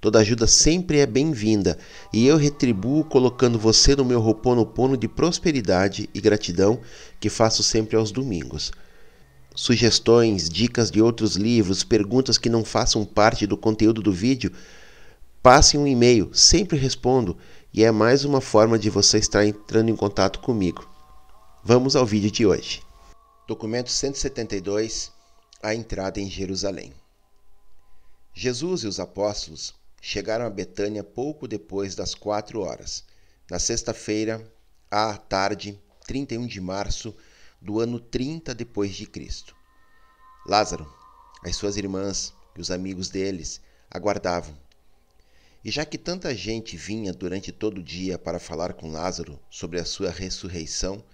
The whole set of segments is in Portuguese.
Toda ajuda sempre é bem-vinda e eu retribuo colocando você no meu roponopono de prosperidade e gratidão que faço sempre aos domingos. Sugestões, dicas de outros livros, perguntas que não façam parte do conteúdo do vídeo, passe um e-mail, sempre respondo e é mais uma forma de você estar entrando em contato comigo. Vamos ao vídeo de hoje. Documento 172 A entrada em Jerusalém. Jesus e os apóstolos chegaram a Betânia pouco depois das quatro horas, na sexta-feira, à tarde, 31 de março do ano 30 depois de Cristo. Lázaro, as suas irmãs e os amigos deles aguardavam. E já que tanta gente vinha durante todo o dia para falar com Lázaro sobre a sua ressurreição,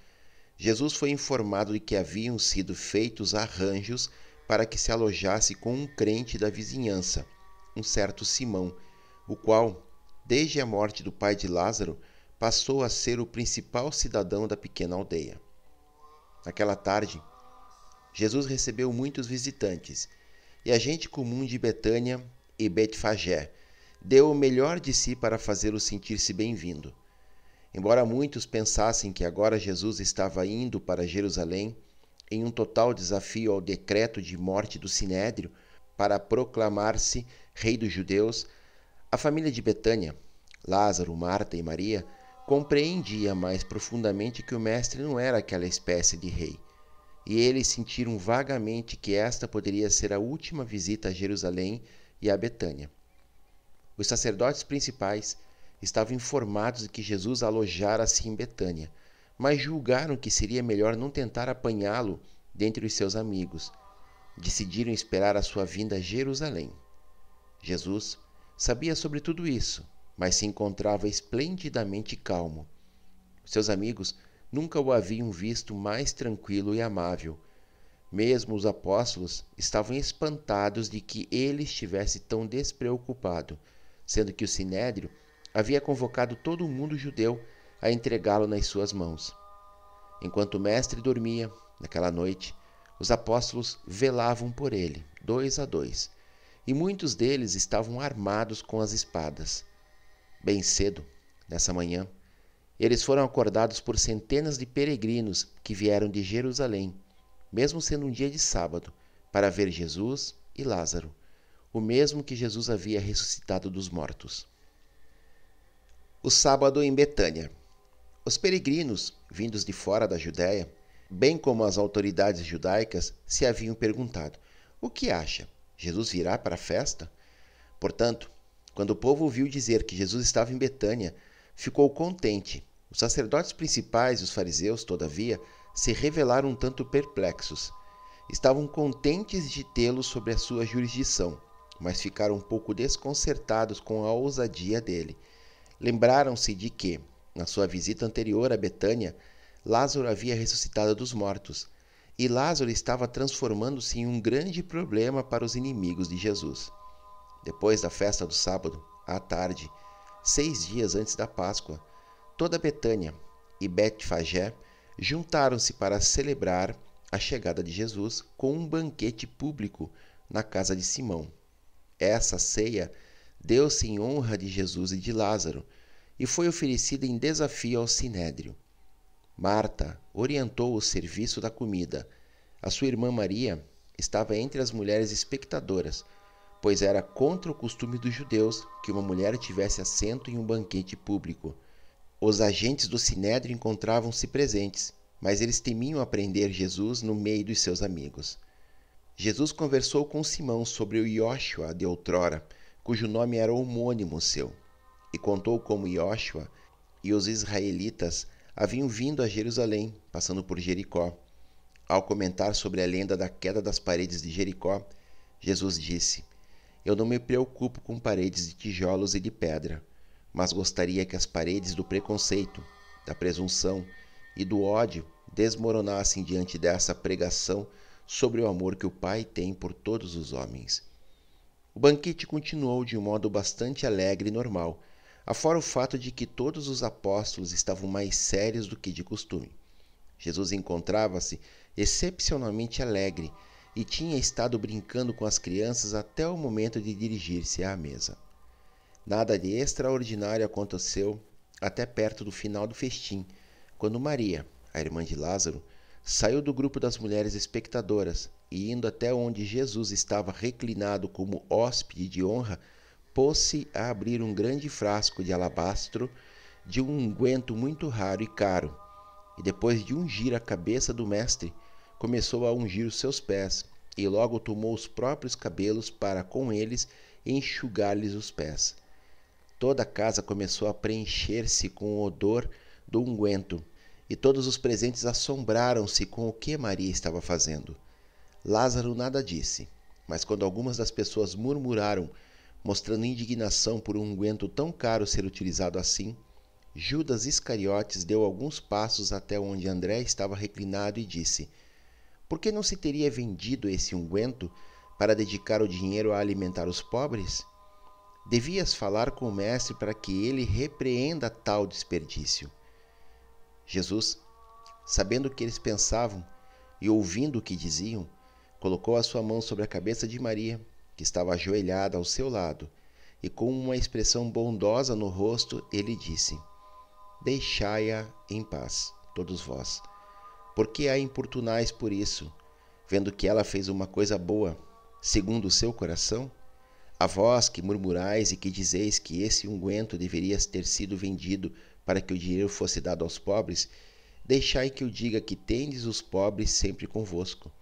Jesus foi informado de que haviam sido feitos arranjos para que se alojasse com um crente da vizinhança um certo Simão, o qual, desde a morte do pai de Lázaro, passou a ser o principal cidadão da pequena aldeia. Naquela tarde, Jesus recebeu muitos visitantes, e a gente comum de Betânia e Betfagé deu o melhor de si para fazê-lo sentir-se bem-vindo. Embora muitos pensassem que agora Jesus estava indo para Jerusalém, em um total desafio ao decreto de morte do Sinédrio, para proclamar-se rei dos judeus, a família de Betânia, Lázaro, Marta e Maria, compreendia mais profundamente que o mestre não era aquela espécie de rei. E eles sentiram vagamente que esta poderia ser a última visita a Jerusalém e a Betânia. Os sacerdotes principais estavam informados de que Jesus alojara-se em Betânia, mas julgaram que seria melhor não tentar apanhá-lo dentre os seus amigos decidiram esperar a sua vinda a Jerusalém. Jesus sabia sobre tudo isso, mas se encontrava esplendidamente calmo. Seus amigos nunca o haviam visto mais tranquilo e amável. Mesmo os apóstolos estavam espantados de que ele estivesse tão despreocupado, sendo que o sinédrio havia convocado todo o mundo judeu a entregá-lo nas suas mãos. Enquanto o mestre dormia, naquela noite, os apóstolos velavam por ele, dois a dois, e muitos deles estavam armados com as espadas. Bem cedo, nessa manhã, eles foram acordados por centenas de peregrinos que vieram de Jerusalém, mesmo sendo um dia de sábado, para ver Jesus e Lázaro, o mesmo que Jesus havia ressuscitado dos mortos. O sábado em Betânia. Os peregrinos, vindos de fora da Judéia, bem como as autoridades judaicas, se haviam perguntado: O que acha? Jesus virá para a festa? Portanto, quando o povo ouviu dizer que Jesus estava em Betânia, ficou contente. Os sacerdotes principais e os fariseus, todavia, se revelaram um tanto perplexos. estavam contentes de tê-lo sob a sua jurisdição, mas ficaram um pouco desconcertados com a ousadia dele. Lembraram-se de que, na sua visita anterior a Betânia, Lázaro havia ressuscitado dos mortos, e Lázaro estava transformando-se em um grande problema para os inimigos de Jesus. Depois da festa do sábado, à tarde, seis dias antes da Páscoa, toda Betânia e Betfagé juntaram-se para celebrar a chegada de Jesus com um banquete público na casa de Simão. Essa ceia deu-se em honra de Jesus e de Lázaro e foi oferecida em desafio ao sinédrio. Marta orientou o serviço da comida. A sua irmã Maria estava entre as mulheres espectadoras, pois era contra o costume dos judeus que uma mulher tivesse assento em um banquete público. Os agentes do sinédrio encontravam-se presentes, mas eles temiam aprender Jesus no meio dos seus amigos. Jesus conversou com Simão sobre o Ióshua de outrora, cujo nome era homônimo seu, e contou como Ióshua e os israelitas haviam vindo a Jerusalém, passando por Jericó. Ao comentar sobre a lenda da queda das paredes de Jericó, Jesus disse: Eu não me preocupo com paredes de tijolos e de pedra mas gostaria que as paredes do preconceito, da presunção e do ódio desmoronassem diante dessa pregação sobre o amor que o Pai tem por todos os homens. O banquete continuou de um modo bastante alegre e normal, afora o fato de que todos os apóstolos estavam mais sérios do que de costume. Jesus encontrava-se excepcionalmente alegre e tinha estado brincando com as crianças até o momento de dirigir-se à mesa. Nada de extraordinário aconteceu até perto do final do festim, quando Maria, a irmã de Lázaro, saiu do grupo das mulheres espectadoras e, indo até onde Jesus estava reclinado como hóspede de honra, pôs-se a abrir um grande frasco de alabastro de um unguento muito raro e caro, e depois de ungir a cabeça do mestre, começou a ungir os seus pés, e logo tomou os próprios cabelos para com eles enxugar-lhes os pés. Toda a casa começou a preencher-se com o odor do unguento, e todos os presentes assombraram-se com o que Maria estava fazendo. Lázaro nada disse, mas quando algumas das pessoas murmuraram, mostrando indignação por um unguento tão caro ser utilizado assim, Judas Iscariotes deu alguns passos até onde André estava reclinado e disse: Por que não se teria vendido esse unguento para dedicar o dinheiro a alimentar os pobres? Devias falar com o Mestre para que ele repreenda tal desperdício. Jesus, sabendo o que eles pensavam e ouvindo o que diziam, colocou a sua mão sobre a cabeça de Maria, que estava ajoelhada ao seu lado, e com uma expressão bondosa no rosto, ele disse: Deixai-a em paz, todos vós. Por que a importunais por isso, vendo que ela fez uma coisa boa, segundo o seu coração? A vós que murmurais e que dizeis que esse unguento deveria ter sido vendido para que o dinheiro fosse dado aos pobres, deixai que eu diga que tendes os pobres sempre convosco,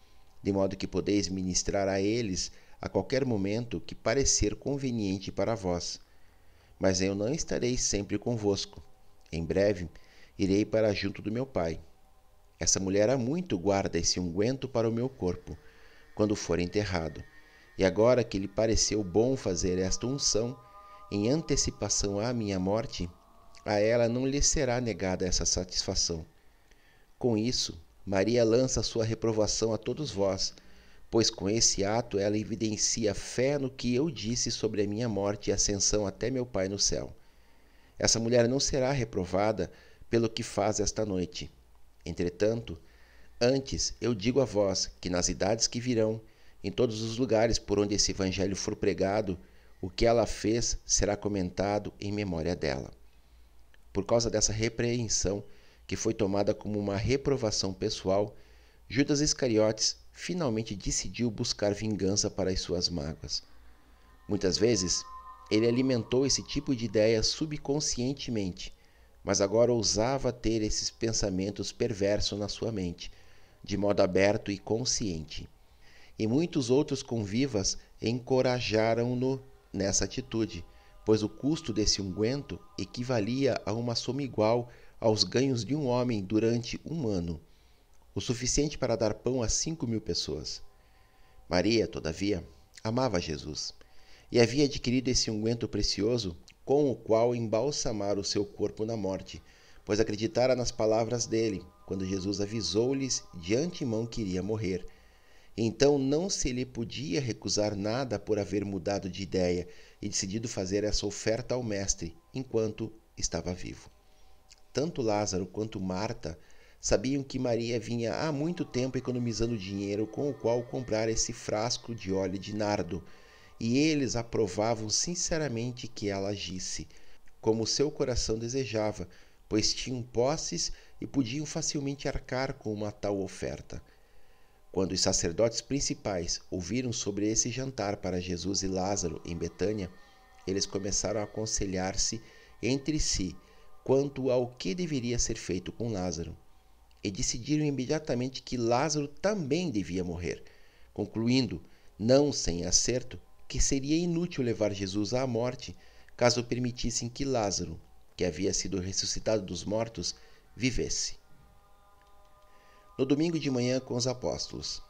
de modo que podeis ministrar a eles a qualquer momento que parecer conveniente para vós. Mas eu não estarei sempre convosco. Em breve irei para junto do meu pai. Essa mulher há muito guarda esse unguento para o meu corpo, quando for enterrado. E agora que lhe pareceu bom fazer esta unção, em antecipação à minha morte, a ela não lhe será negada essa satisfação. Com isso, Maria lança sua reprovação a todos vós, pois com esse ato ela evidencia fé no que eu disse sobre a minha morte e ascensão até meu Pai no céu. Essa mulher não será reprovada pelo que faz esta noite. Entretanto, antes eu digo a vós que nas idades que virão, em todos os lugares por onde esse evangelho for pregado, o que ela fez será comentado em memória dela. Por causa dessa repreensão, que foi tomada como uma reprovação pessoal, Judas Iscariotes finalmente decidiu buscar vingança para as suas mágoas. Muitas vezes, ele alimentou esse tipo de ideia subconscientemente, mas agora ousava ter esses pensamentos perversos na sua mente, de modo aberto e consciente e muitos outros convivas encorajaram-no nessa atitude, pois o custo desse unguento equivalia a uma soma igual aos ganhos de um homem durante um ano. O suficiente para dar pão a cinco mil pessoas. Maria, todavia, amava Jesus e havia adquirido esse unguento precioso com o qual embalsamar o seu corpo na morte, pois acreditara nas palavras dele, quando Jesus avisou-lhes de antemão que iria morrer. Então não se lhe podia recusar nada por haver mudado de ideia e decidido fazer essa oferta ao Mestre enquanto estava vivo. Tanto Lázaro quanto Marta sabiam que Maria vinha há muito tempo economizando dinheiro com o qual comprar esse frasco de óleo de nardo, e eles aprovavam sinceramente que ela agisse, como seu coração desejava, pois tinham posses e podiam facilmente arcar com uma tal oferta. Quando os sacerdotes principais ouviram sobre esse jantar para Jesus e Lázaro em Betânia, eles começaram a aconselhar-se entre si quanto ao que deveria ser feito com Lázaro, e decidiram imediatamente que Lázaro também devia morrer, concluindo, não sem acerto, que seria inútil levar Jesus à morte caso permitissem que Lázaro, que havia sido ressuscitado dos mortos, vivesse no domingo de manhã com os apóstolos.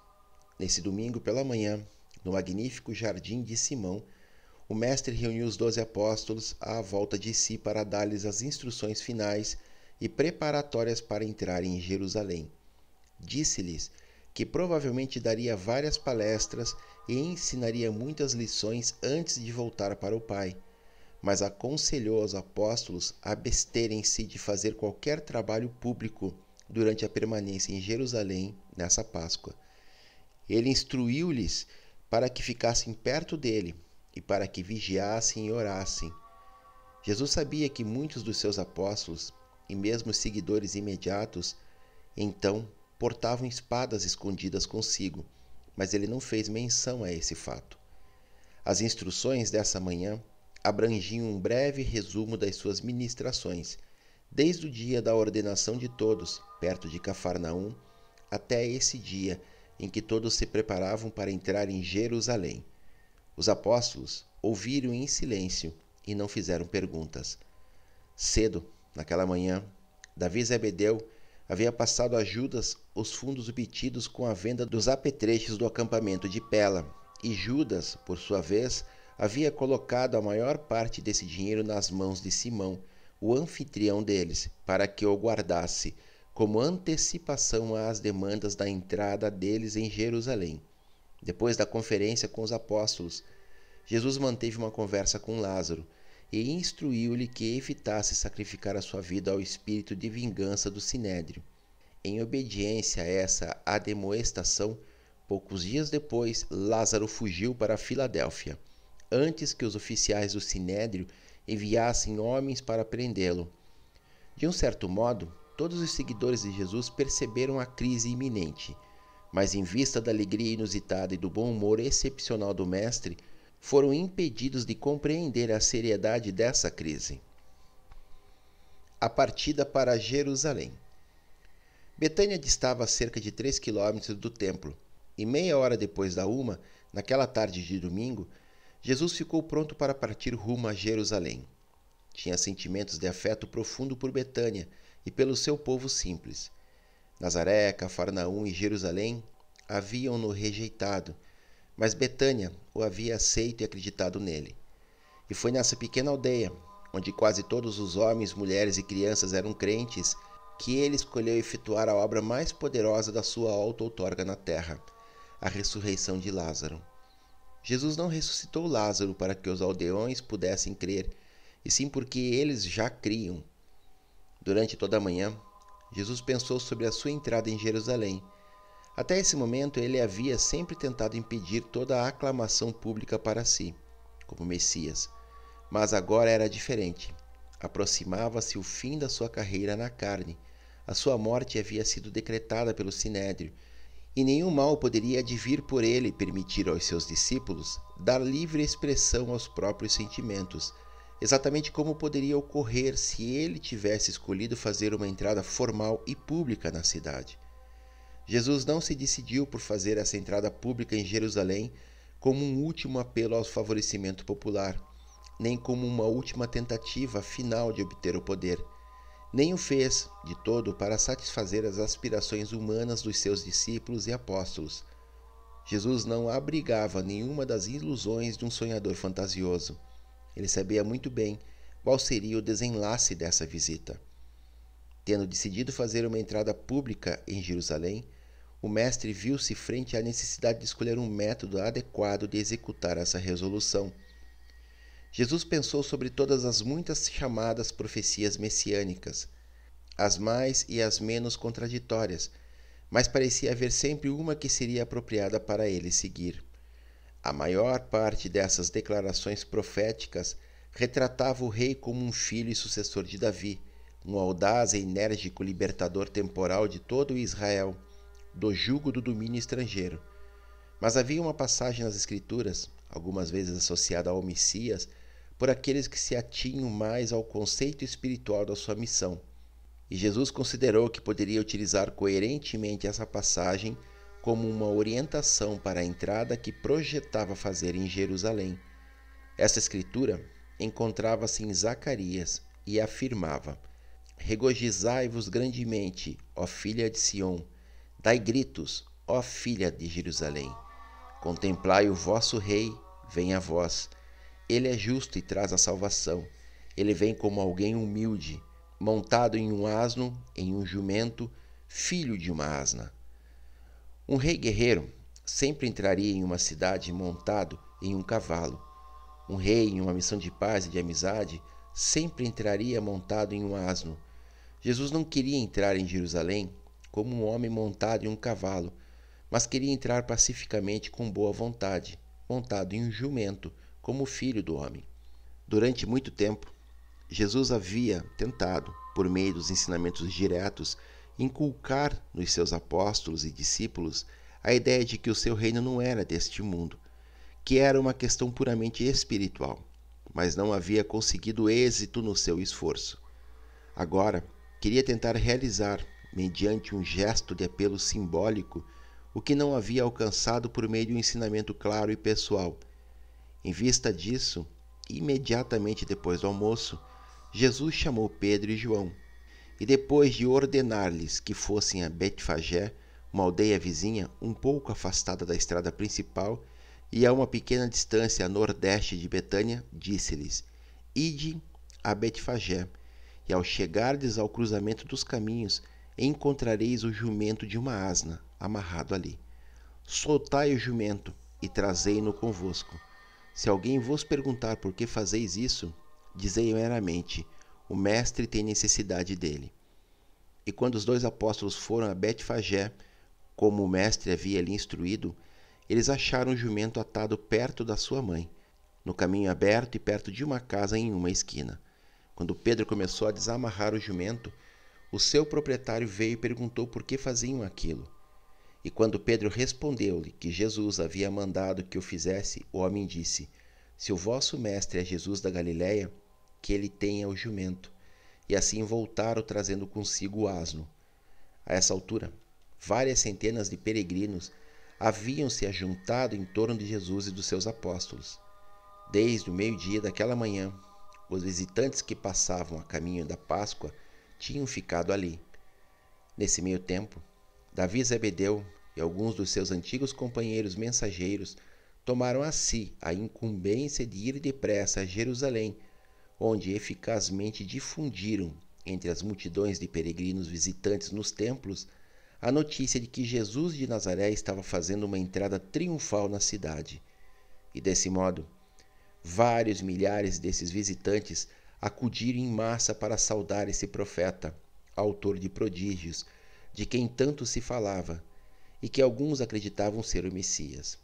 Nesse domingo pela manhã, no magnífico jardim de Simão, o Mestre reuniu os doze apóstolos à volta de si para dar-lhes as instruções finais e preparatórias para entrar em Jerusalém. Disse-lhes que provavelmente daria várias palestras e ensinaria muitas lições antes de voltar para o Pai, mas aconselhou aos apóstolos absterem-se de fazer qualquer trabalho público durante a permanência em Jerusalém nessa Páscoa. Ele instruiu-lhes para que ficassem perto dele e para que vigiassem e orassem. Jesus sabia que muitos dos seus apóstolos e mesmo seguidores imediatos então portavam espadas escondidas consigo, mas ele não fez menção a esse fato. As instruções dessa manhã abrangiam um breve resumo das suas ministrações desde o dia da ordenação de todos, perto de Cafarnaum, até esse dia em que todos se preparavam para entrar em Jerusalém. Os apóstolos ouviram em silêncio e não fizeram perguntas. Cedo, naquela manhã, Davi Zebedeu havia passado a Judas os fundos obtidos com a venda dos apetrechos do acampamento de Pela, e Judas, por sua vez, havia colocado a maior parte desse dinheiro nas mãos de Simão, o anfitrião deles, para que o guardasse, como antecipação às demandas da entrada deles em Jerusalém. Depois da conferência com os apóstolos, Jesus manteve uma conversa com Lázaro e instruiu-lhe que evitasse sacrificar a sua vida ao espírito de vingança do sinédrio. Em obediência a essa ademoestação, poucos dias depois, Lázaro fugiu para Filadélfia, antes que os oficiais do sinédrio enviassem homens para prendê-lo. De um certo modo, todos os seguidores de Jesus perceberam a crise iminente, mas em vista da alegria inusitada e do bom humor excepcional do Mestre, foram impedidos de compreender a seriedade dessa crise. A partida para Jerusalém. Betânia distava a cerca de três quilômetros do templo, e meia hora depois da uma, naquela tarde de domingo, Jesus ficou pronto para partir rumo a Jerusalém. Tinha sentimentos de afeto profundo por Betânia e pelo seu povo simples. Nazaré, Cafarnaum e Jerusalém haviam-no rejeitado, mas Betânia o havia aceito e acreditado nele. E foi nessa pequena aldeia, onde quase todos os homens, mulheres e crianças eram crentes, que ele escolheu efetuar a obra mais poderosa da sua auto-outorga na terra, a ressurreição de Lázaro. Jesus não ressuscitou Lázaro para que os aldeões pudessem crer, e sim porque eles já criam. Durante toda a manhã, Jesus pensou sobre a sua entrada em Jerusalém. Até esse momento, ele havia sempre tentado impedir toda a aclamação pública para si, como Messias. Mas agora era diferente. Aproximava-se o fim da sua carreira na carne. A sua morte havia sido decretada pelo Sinédrio e nenhum mal poderia advir por ele permitir aos seus discípulos dar livre expressão aos próprios sentimentos, exatamente como poderia ocorrer se ele tivesse escolhido fazer uma entrada formal e pública na cidade. Jesus não se decidiu por fazer essa entrada pública em Jerusalém como um último apelo ao favorecimento popular, nem como uma última tentativa final de obter o poder. nem o fez de todo para satisfazer as aspirações humanas dos seus discípulos e apóstolos. Jesus não abrigava nenhuma das ilusões de um sonhador fantasioso. Ele sabia muito bem qual seria o desenlace dessa visita. Tendo decidido fazer uma entrada pública em Jerusalém, o mestre viu-se frente à necessidade de escolher um método adequado de executar essa resolução. Jesus pensou sobre todas as muitas chamadas profecias messiânicas, as mais e as menos contraditórias, mas parecia haver sempre uma que seria apropriada para ele seguir. A maior parte dessas declarações proféticas retratava o rei como um filho e sucessor de Davi, um audaz e enérgico libertador temporal de todo Israel, do jugo do domínio estrangeiro. Mas havia uma passagem nas Escrituras, algumas vezes associada ao Messias, por aqueles que se atinham mais ao conceito espiritual da sua missão. E Jesus considerou que poderia utilizar coerentemente essa passagem como uma orientação para a entrada que projetava fazer em Jerusalém. Essa escritura encontrava-se em Zacarias e afirmava: Regozijai-vos grandemente, ó filha de Sião, dai gritos, ó filha de Jerusalém. Contemplai o vosso rei, vem a vós. Ele é justo e traz a salvação. Ele vem como alguém humilde, montado em um asno, em um jumento, filho de uma asna. Um rei guerreiro sempre entraria em uma cidade montado em um cavalo. Um rei em uma missão de paz e de amizade sempre entraria montado em um asno. Jesus não queria entrar em Jerusalém como um homem montado em um cavalo, mas queria entrar pacificamente com boa vontade, montado em um jumento, como filho do homem. Durante muito tempo, Jesus havia tentado, por meio dos ensinamentos diretos, inculcar nos seus apóstolos e discípulos a ideia de que o seu reino não era deste mundo, que era uma questão puramente espiritual, mas não havia conseguido êxito no seu esforço. Agora, queria tentar realizar, mediante um gesto de apelo simbólico, o que não havia alcançado por meio de um ensinamento claro e pessoal. Em vista disso, imediatamente depois do almoço, Jesus chamou Pedro e João, e depois de ordenar-lhes que fossem a Betfagé, uma aldeia vizinha um pouco afastada da estrada principal e a uma pequena distância a nordeste de Betânia, disse-lhes: Ide a Betfagé, e ao chegardes ao cruzamento dos caminhos, encontrareis o jumento de uma asna amarrado ali. Soltai o jumento e trazei-no convosco se alguém vos perguntar por que fazeis isso, dizei meramente: o mestre tem necessidade dele. E quando os dois apóstolos foram a Betfagé, como o mestre havia lhe instruído, eles acharam o jumento atado perto da sua mãe, no caminho aberto e perto de uma casa em uma esquina. Quando Pedro começou a desamarrar o jumento, o seu proprietário veio e perguntou por que faziam aquilo. E quando Pedro respondeu-lhe que Jesus havia mandado que o fizesse, o homem disse: Se o vosso mestre é Jesus da Galiléia, que ele tenha o jumento. E assim voltaram trazendo consigo o asno. A essa altura, várias centenas de peregrinos haviam se ajuntado em torno de Jesus e dos seus apóstolos. Desde o meio-dia daquela manhã, os visitantes que passavam a caminho da Páscoa tinham ficado ali. Nesse meio tempo, Davi Zebedeu e alguns dos seus antigos companheiros mensageiros tomaram a si a incumbência de ir depressa a Jerusalém, onde eficazmente difundiram entre as multidões de peregrinos visitantes nos templos a notícia de que Jesus de Nazaré estava fazendo uma entrada triunfal na cidade. E desse modo, vários milhares desses visitantes acudiram em massa para saudar esse profeta, autor de prodígios, de quem tanto se falava e que alguns acreditavam ser o Messias.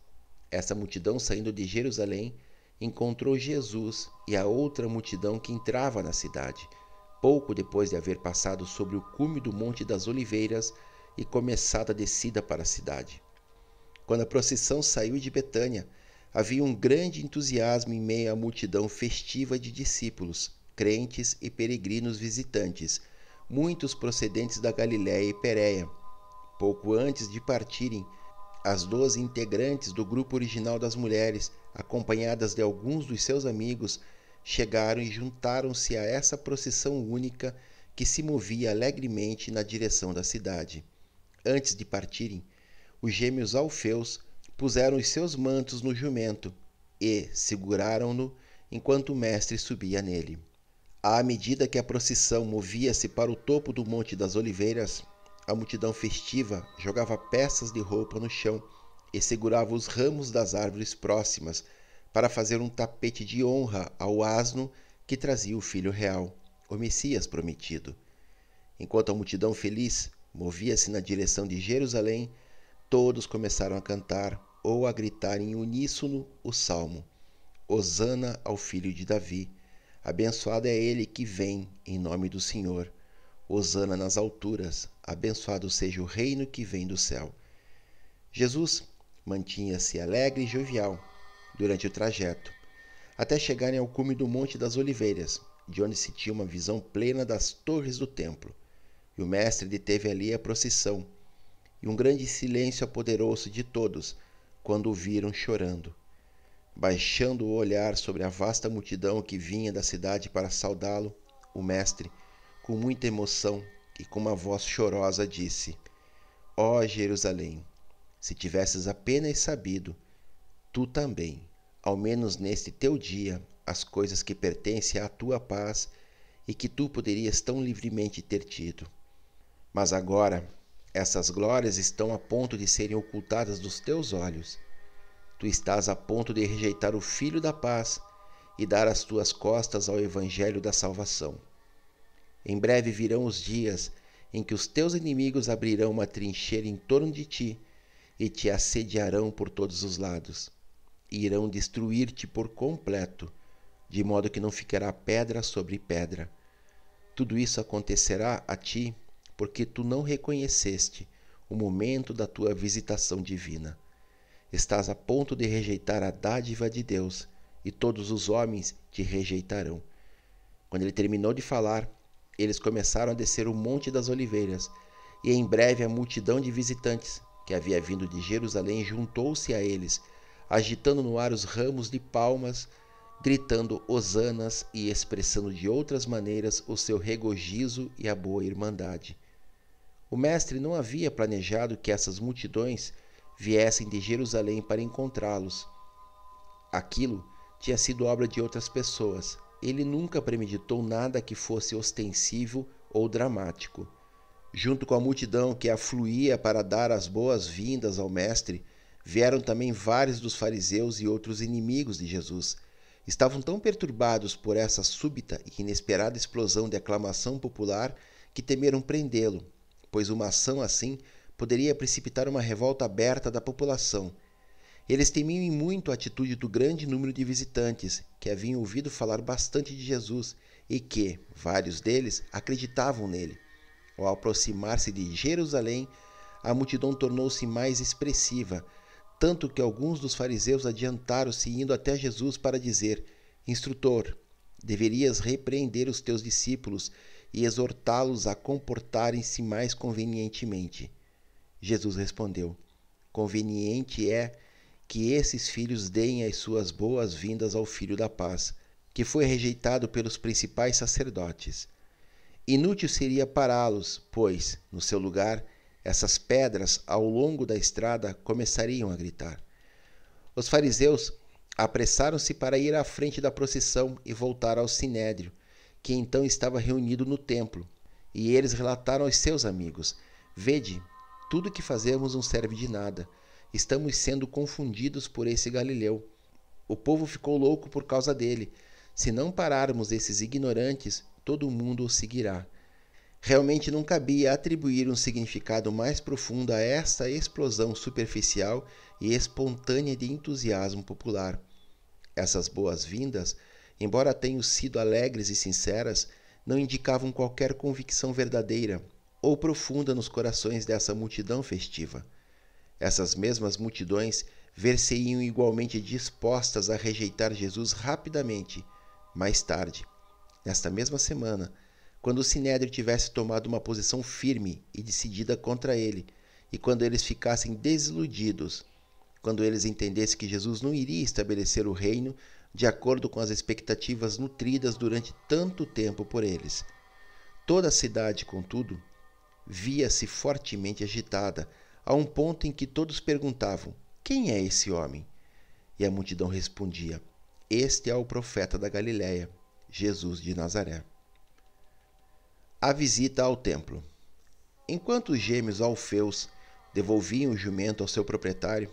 Essa multidão saindo de Jerusalém encontrou Jesus e a outra multidão que entrava na cidade, pouco depois de haver passado sobre o cume do Monte das Oliveiras e começado a descida para a cidade. Quando a procissão saiu de Betânia, havia um grande entusiasmo em meio à multidão festiva de discípulos, crentes e peregrinos visitantes muitos procedentes da Galiléia e Pérea. Pouco antes de partirem, as doze integrantes do grupo original das mulheres, acompanhadas de alguns dos seus amigos, chegaram e juntaram-se a essa procissão única que se movia alegremente na direção da cidade. Antes de partirem, os gêmeos Alfeus puseram os seus mantos no jumento e seguraram-no enquanto o mestre subia nele. À medida que a procissão movia-se para o topo do Monte das Oliveiras, a multidão festiva jogava peças de roupa no chão e segurava os ramos das árvores próximas para fazer um tapete de honra ao asno que trazia o filho real, o Messias prometido. Enquanto a multidão feliz movia-se na direção de Jerusalém, todos começaram a cantar ou a gritar em uníssono o salmo: Hosana ao filho de Davi. Abençoado é ele que vem em nome do Senhor. Hosana nas alturas. Abençoado seja o reino que vem do céu. Jesus mantinha-se alegre e jovial durante o trajeto, até chegarem ao cume do Monte das Oliveiras, de onde se tinha uma visão plena das torres do templo. E o mestre deteve ali a procissão, e um grande silêncio apoderou-se de todos quando o viram chorando. Baixando o olhar sobre a vasta multidão que vinha da cidade para saudá-lo, o mestre, com muita emoção e com uma voz chorosa, disse: Ó oh, Jerusalém, se tivesses apenas sabido, tu também, ao menos neste teu dia, as coisas que pertencem à tua paz e que tu poderias tão livremente ter tido. Mas agora, essas glórias estão a ponto de serem ocultadas dos teus olhos. Tu estás a ponto de rejeitar o Filho da paz e dar as tuas costas ao Evangelho da salvação. Em breve virão os dias em que os teus inimigos abrirão uma trincheira em torno de ti e te assediarão por todos os lados. E irão destruir-te por completo, de modo que não ficará pedra sobre pedra. Tudo isso acontecerá a ti porque tu não reconheceste o momento da tua visitação divina. Estás a ponto de rejeitar a dádiva de Deus, e todos os homens te rejeitarão. Quando ele terminou de falar, eles começaram a descer o Monte das Oliveiras, e em breve a multidão de visitantes que havia vindo de Jerusalém juntou-se a eles, agitando no ar os ramos de palmas, gritando hosanas e expressando de outras maneiras o seu regozijo e a boa irmandade. O mestre não havia planejado que essas multidões viessem de Jerusalém para encontrá-los. Aquilo tinha sido obra de outras pessoas. Ele nunca premeditou nada que fosse ostensivo ou dramático. Junto com a multidão que afluía para dar as boas-vindas ao Mestre, vieram também vários dos fariseus e outros inimigos de Jesus. Estavam tão perturbados por essa súbita e inesperada explosão de aclamação popular que temeram prendê-lo, pois uma ação assim poderia precipitar uma revolta aberta da população. Eles temiam muito a atitude do grande número de visitantes, que haviam ouvido falar bastante de Jesus e que, vários deles, acreditavam nele. Ao aproximar-se de Jerusalém, a multidão tornou-se mais expressiva, tanto que alguns dos fariseus adiantaram-se indo até Jesus para dizer: Instrutor, deverias repreender os teus discípulos e exortá-los a comportarem-se mais convenientemente. Jesus respondeu: Conveniente é que esses filhos deem as suas boas-vindas ao Filho da Paz, que foi rejeitado pelos principais sacerdotes. Inútil seria pará-los, pois, no seu lugar, essas pedras ao longo da estrada começariam a gritar. Os fariseus apressaram-se para ir à frente da procissão e voltar ao sinédrio, que então estava reunido no templo. E eles relataram aos seus amigos: Vede, tudo que fazemos não serve de nada. Estamos sendo confundidos por esse Galileu. O povo ficou louco por causa dele. Se não pararmos esses ignorantes, todo mundo o seguirá. Realmente não cabia atribuir um significado mais profundo a esta explosão superficial e espontânea de entusiasmo popular. Essas boas-vindas, embora tenham sido alegres e sinceras, não indicavam qualquer convicção verdadeira ou profunda nos corações dessa multidão festiva. Essas mesmas multidões ver-se-iam igualmente dispostas a rejeitar Jesus rapidamente, mais tarde, nesta mesma semana, quando o Sinédrio tivesse tomado uma posição firme e decidida contra ele, e quando eles ficassem desiludidos, quando eles entendessem que Jesus não iria estabelecer o reino de acordo com as expectativas nutridas durante tanto tempo por eles. Toda a cidade, contudo, via-se fortemente agitada, a um ponto em que todos perguntavam: Quem é esse homem? E a multidão respondia: Este é o profeta da Galiléia, Jesus de Nazaré. A visita ao templo. Enquanto os gêmeos Alfeus devolviam o jumento ao seu proprietário,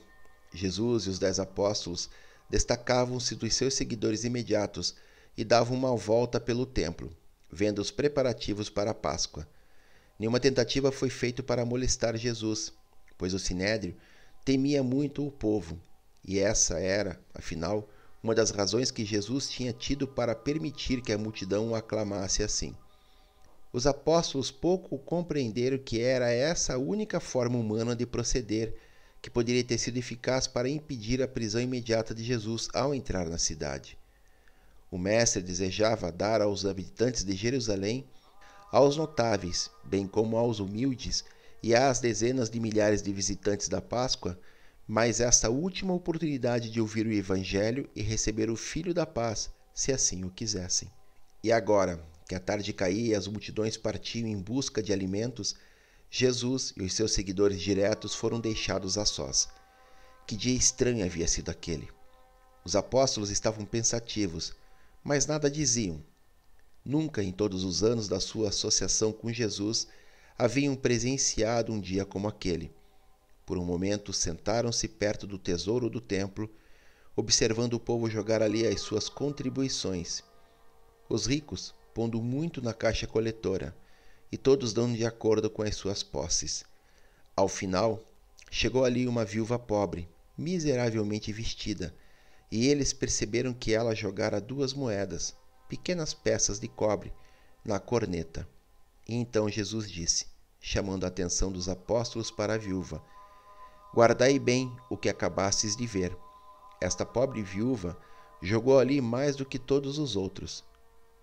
Jesus e os dez apóstolos destacavam-se dos seus seguidores imediatos e davam uma volta pelo templo, vendo os preparativos para a Páscoa. Nenhuma tentativa foi feita para molestar Jesus, pois o sinédrio temia muito o povo, e essa era, afinal, uma das razões que Jesus tinha tido para permitir que a multidão o aclamasse assim. Os apóstolos pouco compreenderam que era essa a única forma humana de proceder que poderia ter sido eficaz para impedir a prisão imediata de Jesus ao entrar na cidade. O Mestre desejava dar aos habitantes de Jerusalém, aos notáveis, bem como aos humildes e às dezenas de milhares de visitantes da Páscoa, mais esta última oportunidade de ouvir o Evangelho e receber o Filho da Paz, se assim o quisessem. E agora, que a tarde caía e as multidões partiam em busca de alimentos, Jesus e os seus seguidores diretos foram deixados a sós. Que dia estranho havia sido aquele! Os apóstolos estavam pensativos, mas nada diziam. Nunca em todos os anos da sua associação com Jesus haviam presenciado um dia como aquele. Por um momento sentaram-se perto do tesouro do templo, observando o povo jogar ali as suas contribuições. Os ricos pondo muito na caixa coletora e todos dando de acordo com as suas posses. Ao final, chegou ali uma viúva pobre, miseravelmente vestida, e eles perceberam que ela jogara duas moedas, pequenas peças de cobre, na corneta. E então Jesus disse, chamando a atenção dos apóstolos para a viúva: Guardai bem o que acabastes de ver. Esta pobre viúva jogou ali mais do que todos os outros,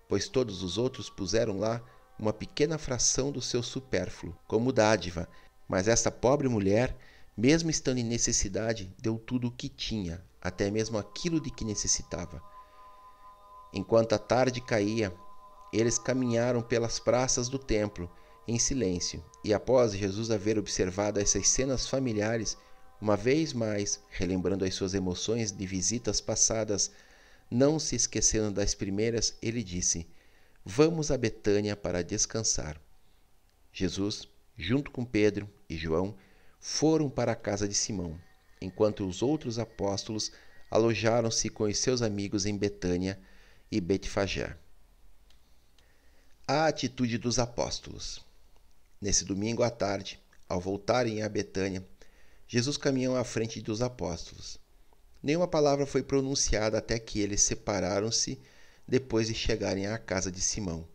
pois todos os outros puseram lá uma pequena fração do seu supérfluo, como dádiva, mas esta pobre mulher, mesmo estando em necessidade, deu tudo o que tinha, até mesmo aquilo de que necessitava. Enquanto a tarde caía, eles caminharam pelas praças do templo em silêncio, e após Jesus haver observado essas cenas familiares, uma vez mais, relembrando as suas emoções de visitas passadas, não se esquecendo das primeiras, ele disse: Vamos a Betânia para descansar. Jesus, junto com Pedro e João, foram para a casa de Simão, enquanto os outros apóstolos alojaram-se com os seus amigos em Betânia e Betfagé. A atitude dos apóstolos. Nesse domingo à tarde, ao voltarem a Betânia, Jesus caminhou à frente dos apóstolos. Nenhuma palavra foi pronunciada até que eles separaram-se depois de chegarem à casa de Simão.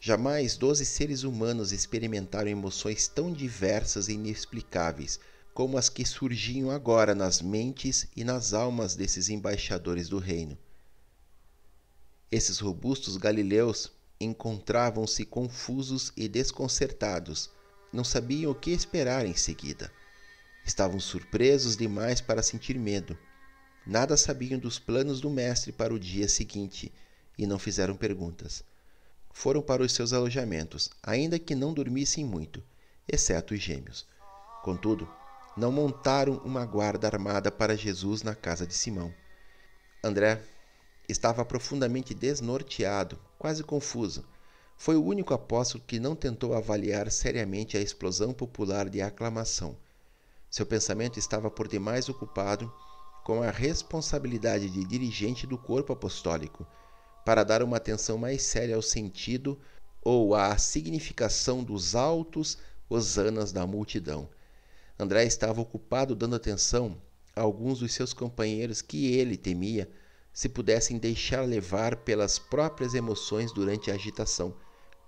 Jamais doze seres humanos experimentaram emoções tão diversas e inexplicáveis como as que surgiam agora nas mentes e nas almas desses embaixadores do reino. Esses robustos galileus encontravam-se confusos e desconcertados, não sabiam o que esperar em seguida. Estavam surpresos demais para sentir medo. Nada sabiam dos planos do Mestre para o dia seguinte e não fizeram perguntas. Foram para os seus alojamentos, ainda que não dormissem muito, exceto os gêmeos. Contudo, não montaram uma guarda armada para Jesus na casa de Simão. André estava profundamente desnorteado, quase confuso. Foi o único apóstolo que não tentou avaliar seriamente a explosão popular de aclamação. Seu pensamento estava por demais ocupado com a responsabilidade de dirigente do corpo apostólico para dar uma atenção mais séria ao sentido ou à significação dos altos hosanas da multidão. André estava ocupado dando atenção a alguns dos seus companheiros que ele temia se pudessem deixar levar pelas próprias emoções durante a agitação,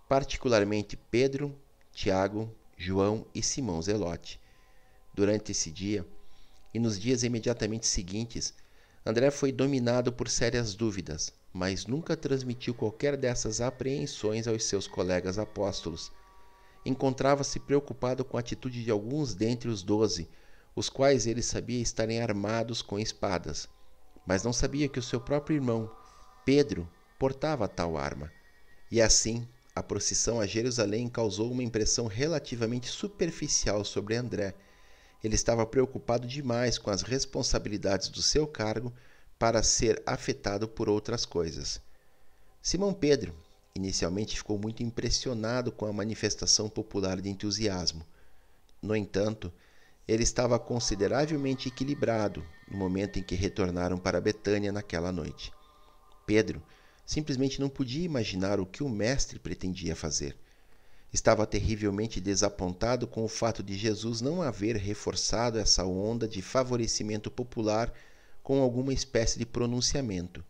particularmente Pedro, Tiago, João e Simão Zelote. Durante esse dia e nos dias imediatamente seguintes, André foi dominado por sérias dúvidas, mas nunca transmitiu qualquer dessas apreensões aos seus colegas apóstolos. Encontrava-se preocupado com a atitude de alguns dentre os doze, os quais ele sabia estarem armados com espadas, mas não sabia que o seu próprio irmão, Pedro, portava tal arma. E assim, a procissão a Jerusalém causou uma impressão relativamente superficial sobre André. Ele estava preocupado demais com as responsabilidades do seu cargo para ser afetado por outras coisas. Simão Pedro inicialmente ficou muito impressionado com a manifestação popular de entusiasmo. No entanto, ele estava consideravelmente equilibrado no momento em que retornaram para Betânia naquela noite. Pedro simplesmente não podia imaginar o que o mestre pretendia fazer. Estava terrivelmente desapontado com o fato de Jesus não haver reforçado essa onda de favorecimento popular com alguma espécie de pronunciamento.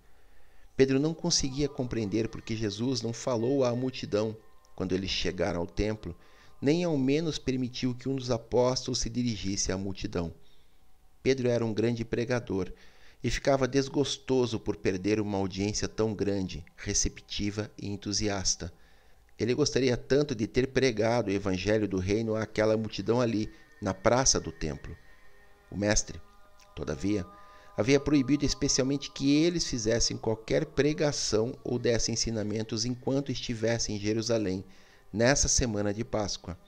Pedro não conseguia compreender porque Jesus não falou à multidão quando eles chegaram ao templo, nem ao menos permitiu que um dos apóstolos se dirigisse à multidão. Pedro era um grande pregador e ficava desgostoso por perder uma audiência tão grande, receptiva e entusiasta. Ele gostaria tanto de ter pregado o evangelho do reino àquela multidão ali, na praça do templo. O mestre, todavia, havia proibido especialmente que eles fizessem qualquer pregação ou dessem ensinamentos enquanto estivessem em Jerusalém, nessa semana de Páscoa.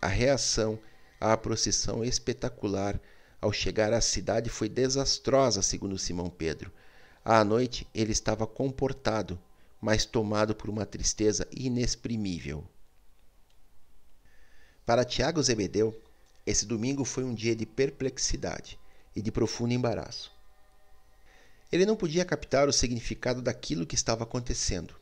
A reação à procissão espetacular ao chegar à cidade foi desastrosa, segundo Simão Pedro. À noite ele estava comportado, mas tomado por uma tristeza inexprimível. Para Tiago Zebedeu, esse domingo foi um dia de perplexidade e de profundo embaraço. Ele não podia captar o significado daquilo que estava acontecendo.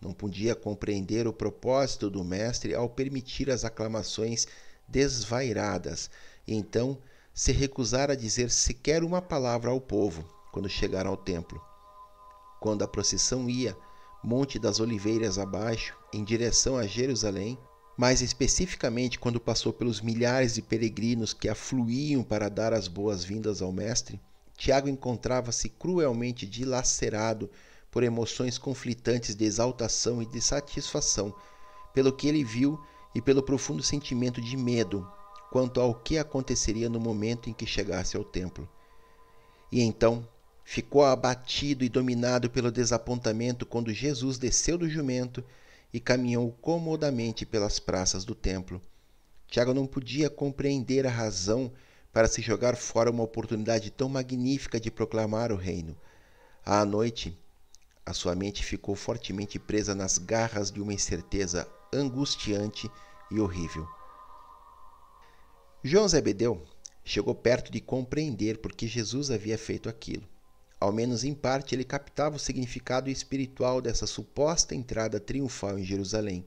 Não podia compreender o propósito do Mestre ao permitir as aclamações desvairadas e então se recusar a dizer sequer uma palavra ao povo quando chegaram ao templo. Quando a procissão ia, Monte das Oliveiras abaixo, em direção a Jerusalém, mais especificamente quando passou pelos milhares de peregrinos que afluíam para dar as boas-vindas ao Mestre, Tiago encontrava-se cruelmente dilacerado por emoções conflitantes de exaltação e de satisfação pelo que ele viu e pelo profundo sentimento de medo quanto ao que aconteceria no momento em que chegasse ao templo. E então ficou abatido e dominado pelo desapontamento quando Jesus desceu do jumento e caminhou comodamente pelas praças do templo. Tiago não podia compreender a razão para se jogar fora uma oportunidade tão magnífica de proclamar o reino. À noite, a sua mente ficou fortemente presa nas garras de uma incerteza angustiante e horrível. João Zebedeu chegou perto de compreender por que Jesus havia feito aquilo. Ao menos em parte, ele captava o significado espiritual dessa suposta entrada triunfal em Jerusalém.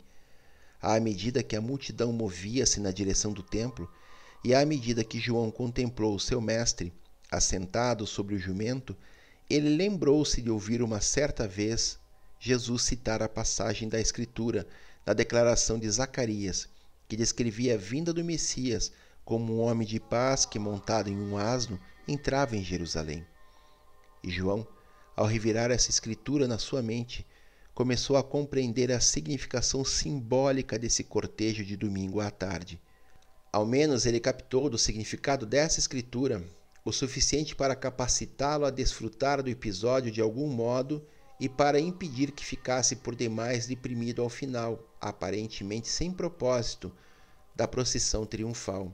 À medida que a multidão movia-se na direção do templo, e à medida que João contemplou o seu mestre, assentado sobre o jumento, ele lembrou-se de ouvir uma certa vez Jesus citar a passagem da Escritura na declaração de Zacarias, que descrevia a vinda do Messias como um homem de paz que, montado em um asno, entrava em Jerusalém. E João, ao revirar essa escritura na sua mente, começou a compreender a significação simbólica desse cortejo de domingo à tarde. Ao menos ele captou do significado dessa escritura o suficiente para capacitá-lo a desfrutar do episódio de algum modo e para impedir que ficasse por demais deprimido ao final, aparentemente sem propósito, da procissão triunfal.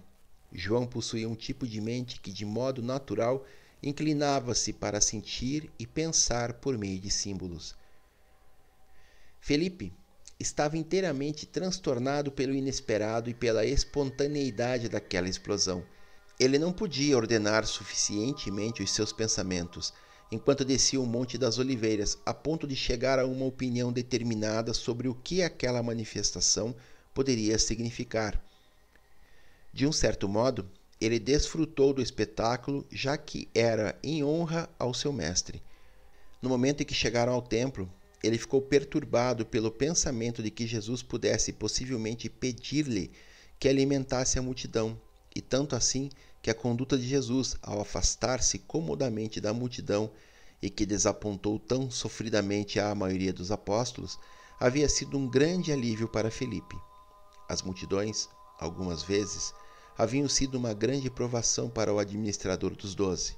João possuía um tipo de mente que, de modo natural, inclinava-se para sentir e pensar por meio de símbolos. Felipe estava inteiramente transtornado pelo inesperado e pela espontaneidade daquela explosão. Ele não podia ordenar suficientemente os seus pensamentos enquanto descia o Monte das Oliveiras, a ponto de chegar a uma opinião determinada sobre o que aquela manifestação poderia significar. De um certo modo, ele desfrutou do espetáculo, já que era em honra ao seu mestre. No momento em que chegaram ao templo, ele ficou perturbado pelo pensamento de que Jesus pudesse possivelmente pedir-lhe que alimentasse a multidão, e tanto assim que a conduta de Jesus, ao afastar-se comodamente da multidão e que desapontou tão sofridamente a maioria dos apóstolos, havia sido um grande alívio para Felipe. As multidões, algumas vezes, haviam sido uma grande provação para o administrador dos doze.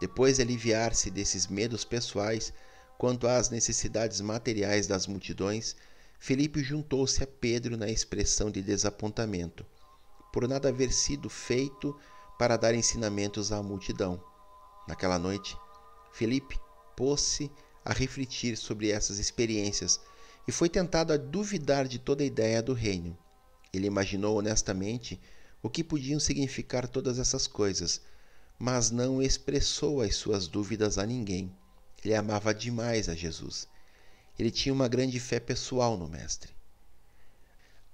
Depois de aliviar-se desses medos pessoais quanto às necessidades materiais das multidões, Felipe juntou-se a Pedro na expressão de desapontamento, por nada haver sido feito para dar ensinamentos à multidão. Naquela noite, Felipe pôs-se a refletir sobre essas experiências e foi tentado a duvidar de toda a ideia do reino. Ele imaginou honestamente o que podiam significar todas essas coisas, mas não expressou as suas dúvidas a ninguém. Ele amava demais a Jesus. Ele tinha uma grande fé pessoal no Mestre.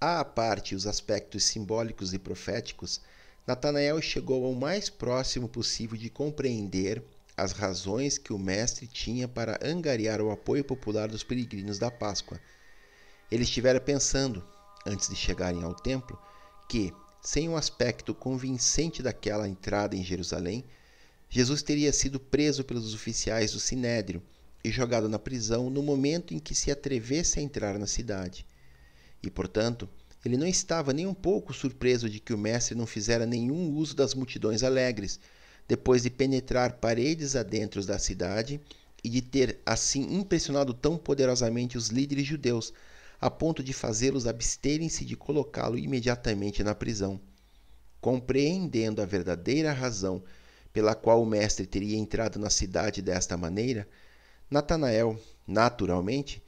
À parte os aspectos simbólicos e proféticos, Natanael chegou ao mais próximo possível de compreender as razões que o Mestre tinha para angariar o apoio popular dos peregrinos da Páscoa. Ele estivera pensando, antes de chegarem ao templo, que, sem o aspecto convincente daquela entrada em Jerusalém, Jesus teria sido preso pelos oficiais do Sinédrio e jogado na prisão no momento em que se atrevesse a entrar na cidade. E, portanto, ele não estava nem um pouco surpreso de que o mestre não fizera nenhum uso das multidões alegres, depois de penetrar paredes adentro da cidade e de ter assim impressionado tão poderosamente os líderes judeus a ponto de fazê-los absterem-se de colocá-lo imediatamente na prisão. Compreendendo a verdadeira razão pela qual o mestre teria entrado na cidade desta maneira, Natanael, naturalmente,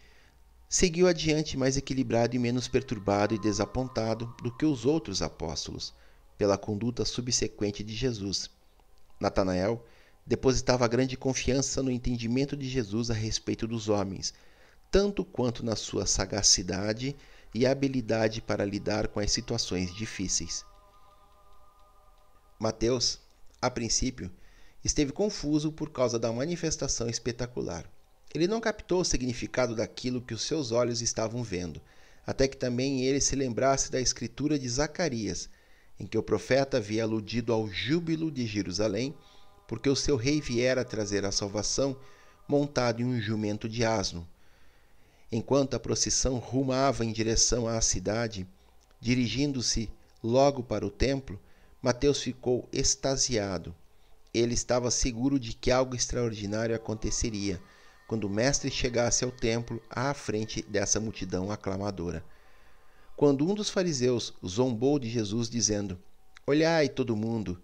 seguiu adiante mais equilibrado e menos perturbado e desapontado do que os outros apóstolos, pela conduta subsequente de Jesus. Natanael depositava grande confiança no entendimento de Jesus a respeito dos homens, tanto quanto na sua sagacidade e habilidade para lidar com as situações difíceis. Mateus, a princípio, esteve confuso por causa da manifestação espetacular. Ele não captou o significado daquilo que os seus olhos estavam vendo, até que também ele se lembrasse da escritura de Zacarias, em que o profeta havia aludido ao júbilo de Jerusalém, porque o seu rei viera trazer a salvação montado em um jumento de asno, Enquanto a procissão rumava em direção à cidade, dirigindo-se logo para o templo, Mateus ficou extasiado. Ele estava seguro de que algo extraordinário aconteceria quando o mestre chegasse ao templo à frente dessa multidão aclamadora. Quando um dos fariseus zombou de Jesus, dizendo: Olhai, todo mundo,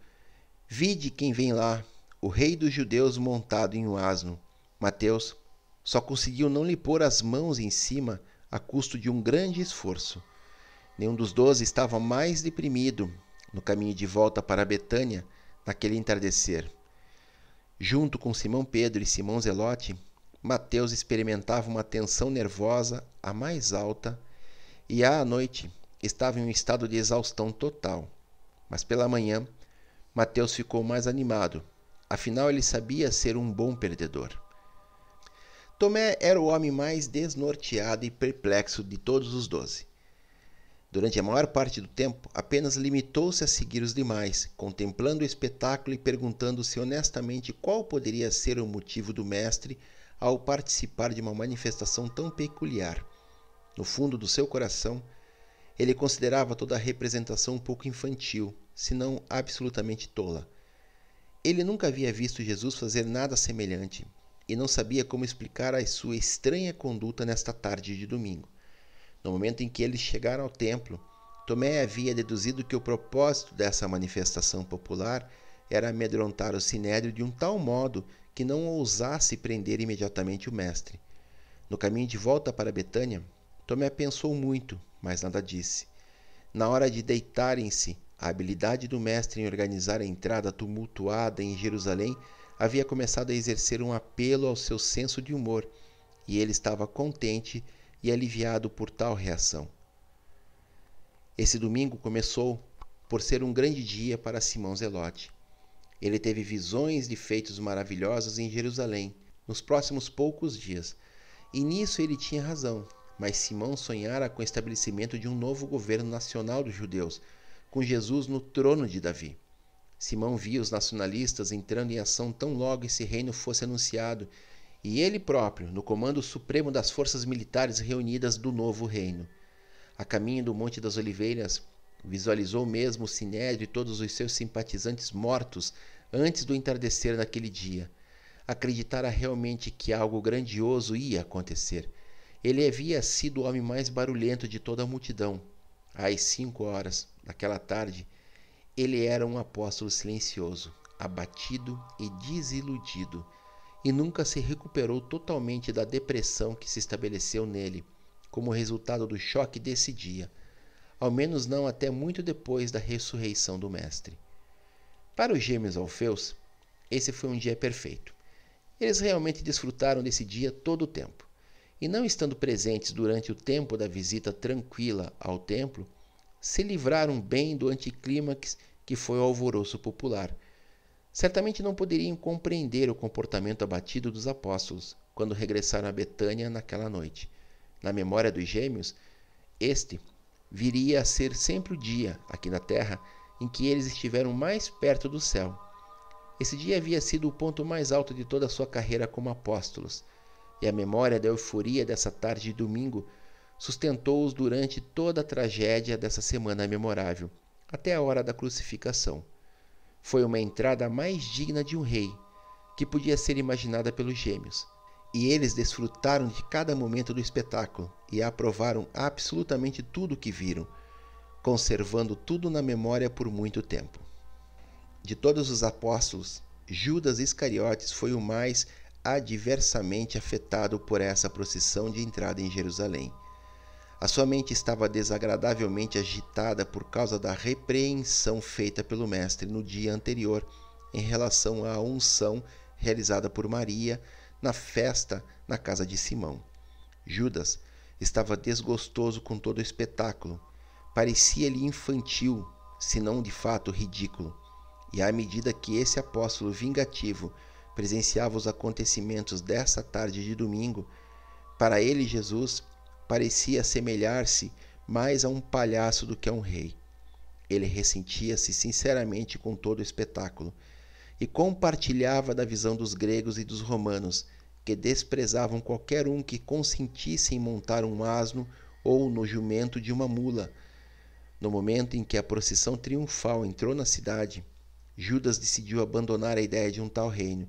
vide quem vem lá, o rei dos judeus montado em um asno. Mateus só conseguiu não lhe pôr as mãos em cima a custo de um grande esforço. Nenhum dos doze estava mais deprimido no caminho de volta para Betânia naquele entardecer. Junto com Simão Pedro e Simão Zelote, Mateus experimentava uma tensão nervosa a mais alta e à noite estava em um estado de exaustão total. Mas pela manhã, Mateus ficou mais animado, afinal ele sabia ser um bom perdedor. Tomé era o homem mais desnorteado e perplexo de todos os doze. Durante a maior parte do tempo, apenas limitou-se a seguir os demais, contemplando o espetáculo e perguntando-se honestamente qual poderia ser o motivo do mestre ao participar de uma manifestação tão peculiar. No fundo do seu coração, ele considerava toda a representação um pouco infantil, se não absolutamente tola. Ele nunca havia visto Jesus fazer nada semelhante, e não sabia como explicar a sua estranha conduta nesta tarde de domingo. No momento em que eles chegaram ao templo, Tomé havia deduzido que o propósito dessa manifestação popular era amedrontar o sinédrio de um tal modo que não ousasse prender imediatamente o mestre. No caminho de volta para Betânia, Tomé pensou muito, mas nada disse. Na hora de deitarem-se, a habilidade do mestre em organizar a entrada tumultuada em Jerusalém havia começado a exercer um apelo ao seu senso de humor, e ele estava contente e aliviado por tal reação. Esse domingo começou por ser um grande dia para Simão Zelote. Ele teve visões de feitos maravilhosos em Jerusalém nos próximos poucos dias, e nisso ele tinha razão, mas Simão sonhara com o estabelecimento de um novo governo nacional dos judeus, com Jesus no trono de Davi. Simão via os nacionalistas entrando em ação tão logo esse reino fosse anunciado, e ele próprio, no comando supremo das forças militares reunidas do novo reino. A caminho do Monte das Oliveiras, visualizou mesmo o Sinédrio e todos os seus simpatizantes mortos antes do entardecer naquele dia. Acreditara realmente que algo grandioso ia acontecer. Ele havia sido o homem mais barulhento de toda a multidão. Às cinco horas daquela tarde, ele era um apóstolo silencioso, abatido e desiludido, e nunca se recuperou totalmente da depressão que se estabeleceu nele como resultado do choque desse dia, ao menos não até muito depois da ressurreição do Mestre. Para os gêmeos Alfeus, esse foi um dia perfeito. Eles realmente desfrutaram desse dia todo o tempo. E não estando presentes durante o tempo da visita tranquila ao templo, se livraram bem do anticlímax que foi o alvoroço popular. Certamente não poderiam compreender o comportamento abatido dos apóstolos quando regressaram a Betânia naquela noite. Na memória dos gêmeos, este viria a ser sempre o dia, aqui na terra, em que eles estiveram mais perto do céu. Esse dia havia sido o ponto mais alto de toda a sua carreira como apóstolos, e a memória da euforia dessa tarde de domingo sustentou-os durante toda a tragédia dessa semana memorável, até a hora da crucificação. Foi uma entrada mais digna de um rei que podia ser imaginada pelos gêmeos. E eles desfrutaram de cada momento do espetáculo e aprovaram absolutamente tudo o que viram, conservando tudo na memória por muito tempo. De todos os apóstolos, Judas Iscariotes foi o mais adversamente afetado por essa procissão de entrada em Jerusalém. A sua mente estava desagradavelmente agitada por causa da repreensão feita pelo Mestre no dia anterior em relação à unção realizada por Maria na festa na casa de Simão. Judas estava desgostoso com todo o espetáculo. Parecia-lhe infantil, se não de fato ridículo. E à medida que esse apóstolo vingativo presenciava os acontecimentos dessa tarde de domingo, para ele Jesus parecia assemelhar-se mais a um palhaço do que a um rei. Ele ressentia-se sinceramente com todo o espetáculo e compartilhava da visão dos gregos e dos romanos, que desprezavam qualquer um que consentisse em montar um asno ou no jumento de uma mula. No momento em que a procissão triunfal entrou na cidade, Judas decidiu abandonar a ideia de um tal reino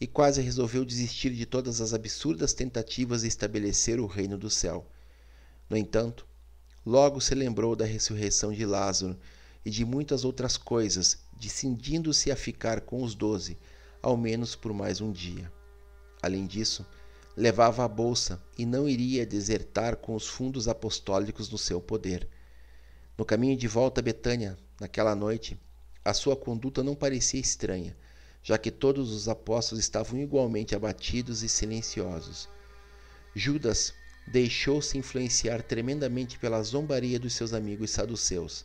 e quase resolveu desistir de todas as absurdas tentativas de estabelecer o reino do céu. No entanto, logo se lembrou da ressurreição de Lázaro e de muitas outras coisas, decidindo-se a ficar com os doze, ao menos por mais um dia. Além disso, levava a bolsa e não iria desertar com os fundos apostólicos no seu poder. No caminho de volta a Betânia, naquela noite, a sua conduta não parecia estranha, já que todos os apóstolos estavam igualmente abatidos e silenciosos. Judas deixou-se influenciar tremendamente pela zombaria dos seus amigos saduceus.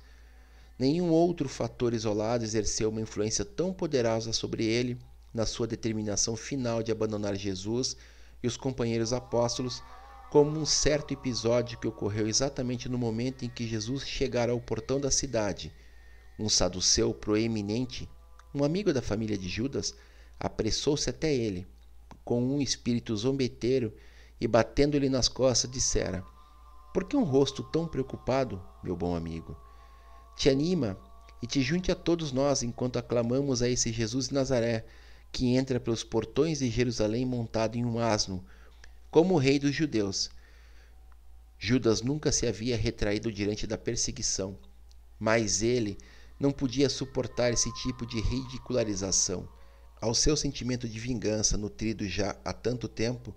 Nenhum outro fator isolado exerceu uma influência tão poderosa sobre ele na sua determinação final de abandonar Jesus e os companheiros apóstolos, como um certo episódio que ocorreu exatamente no momento em que Jesus chegara ao portão da cidade. Um saduceu proeminente, um amigo da família de Judas, apressou-se até ele, com um espírito zombeteiro e batendo-lhe nas costas dissera: Por que um rosto tão preocupado, meu bom amigo? Te anima e te junte a todos nós enquanto aclamamos a esse Jesus de Nazaré, que entra pelos portões de Jerusalém montado em um asno, como o rei dos judeus. Judas nunca se havia retraído diante da perseguição, mas ele não podia suportar esse tipo de ridicularização. Ao seu sentimento de vingança nutrido já há tanto tempo,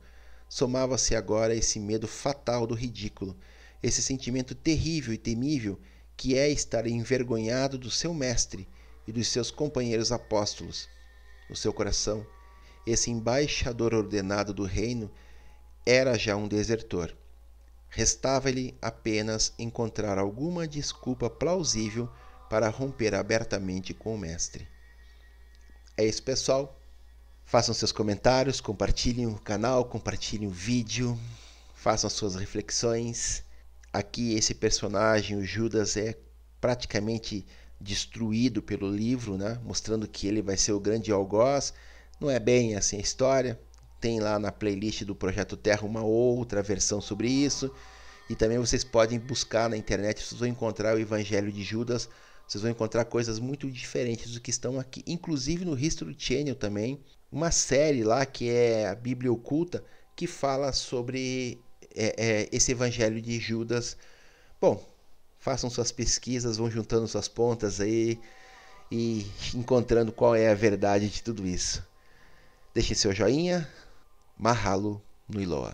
somava-se agora esse medo fatal do ridículo, esse sentimento terrível e temível que é estar envergonhado do seu mestre e dos seus companheiros apóstolos. No seu coração, esse embaixador ordenado do reino era já um desertor. Restava-lhe apenas encontrar alguma desculpa plausível para romper abertamente com o mestre. É isso, pessoal. Façam seus comentários, compartilhem o canal, compartilhem o vídeo, façam suas reflexões. Aqui esse personagem, o Judas, é praticamente destruído pelo livro, né? mostrando que ele vai ser o grande algoz. Não é bem assim a história. Tem lá na playlist do Projeto Terra uma outra versão sobre isso. E também vocês podem buscar na internet, vocês vão encontrar o Evangelho de Judas. Vocês vão encontrar coisas muito diferentes do que estão aqui, inclusive no History Channel também uma série lá que é a Bíblia Oculta que fala sobre é, é esse evangelho de Judas. Bom, façam suas pesquisas, vão juntando suas pontas aí e encontrando qual é a verdade de tudo isso. Deixe seu joinha, Mahalo no Iloa.